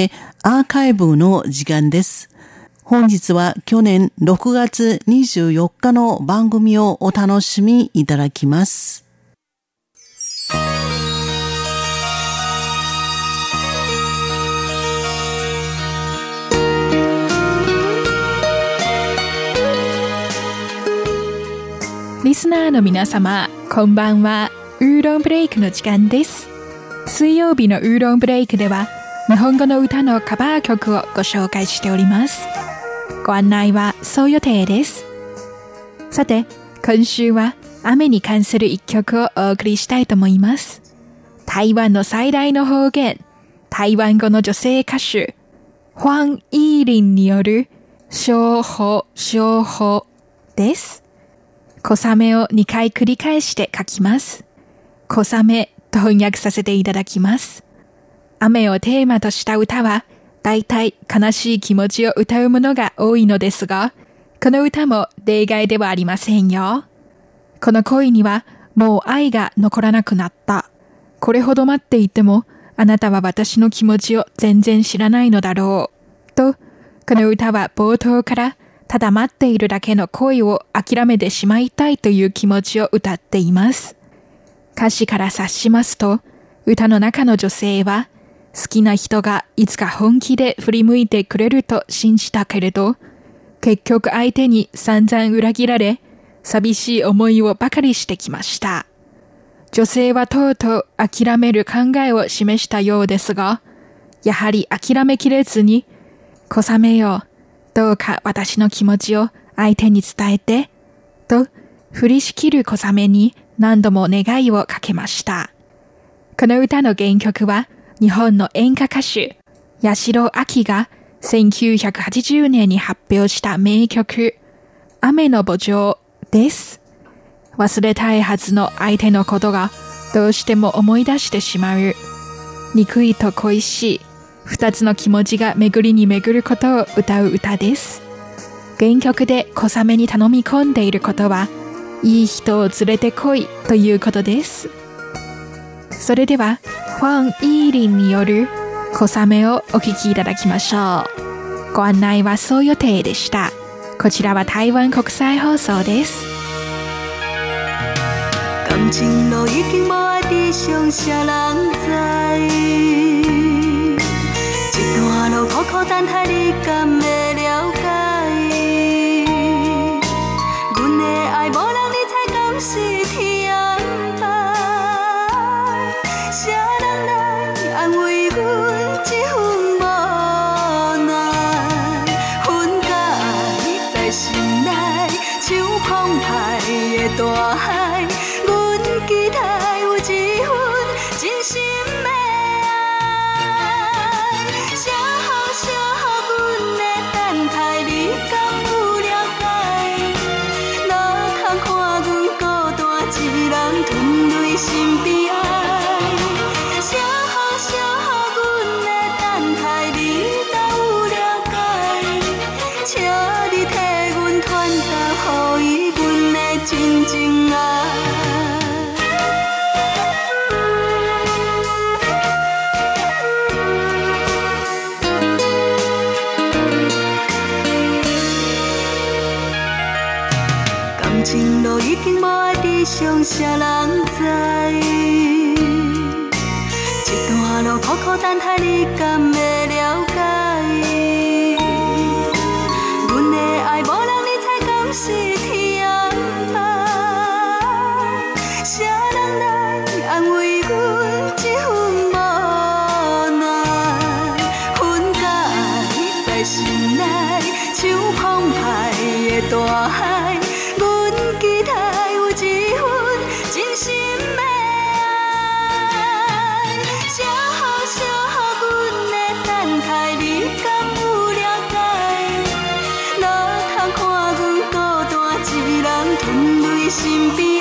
アーカイブの時間です。本日は去年6月24日の番組をお楽しみいただきます。リスナーの皆様、こんばんは。ウーロンブレイクの時間です。水曜日のウーロンブレイクでは、日本語の歌のカバー曲をご紹介しております。ご案内はそう予定です。さて、今週は雨に関する一曲をお送りしたいと思います。台湾の最大の方言、台湾語の女性歌手、ホァン・イーリンによる、小法、小法です。小雨を2回繰り返して書きます。小雨と翻訳させていただきます。雨をテーマとした歌は、大体悲しい気持ちを歌うものが多いのですが、この歌も例外ではありませんよ。この恋にはもう愛が残らなくなった。これほど待っていても、あなたは私の気持ちを全然知らないのだろう。と、この歌は冒頭からただ待っているだけの恋を諦めてしまいたいという気持ちを歌っています。歌詞から察しますと、歌の中の女性は好きな人がいつか本気で振り向いてくれると信じたけれど、結局相手に散々裏切られ、寂しい思いをばかりしてきました。女性はとうとう諦める考えを示したようですが、やはり諦めきれずに、小雨よ、どうか私の気持ちを相手に伝えて、と振りしきる小雨に何度も願いをかけました。この歌の原曲は日本の演歌歌手、八代亜紀が1980年に発表した名曲、雨の墓場です。忘れたいはずの相手のことがどうしても思い出してしまう。憎いと恋しい、二つの気持ちが巡りに巡ることを歌う歌です。原曲で小雨に頼み込んでいることは、いい人を連れてこいということです。それでは、ファン・イーリンによる小雨をお聴きいただきましょう。ご案内はそう予定でした。こちらは台湾国際放送です。感情路已经无爱地上啥人知，一段路苦苦等待你敢会了解？阮的爱无人你才敢是天。澎湃的大海，阮期待有一份真心的爱。写好写好，阮的等待，你敢有了解？哪通看阮孤单一人吞泪心悲哀？写好写好，阮的等待，你若有了解，真情爱，感情路已经无爱地上，谁人知？一段路苦苦等待，你敢会了？sin ti.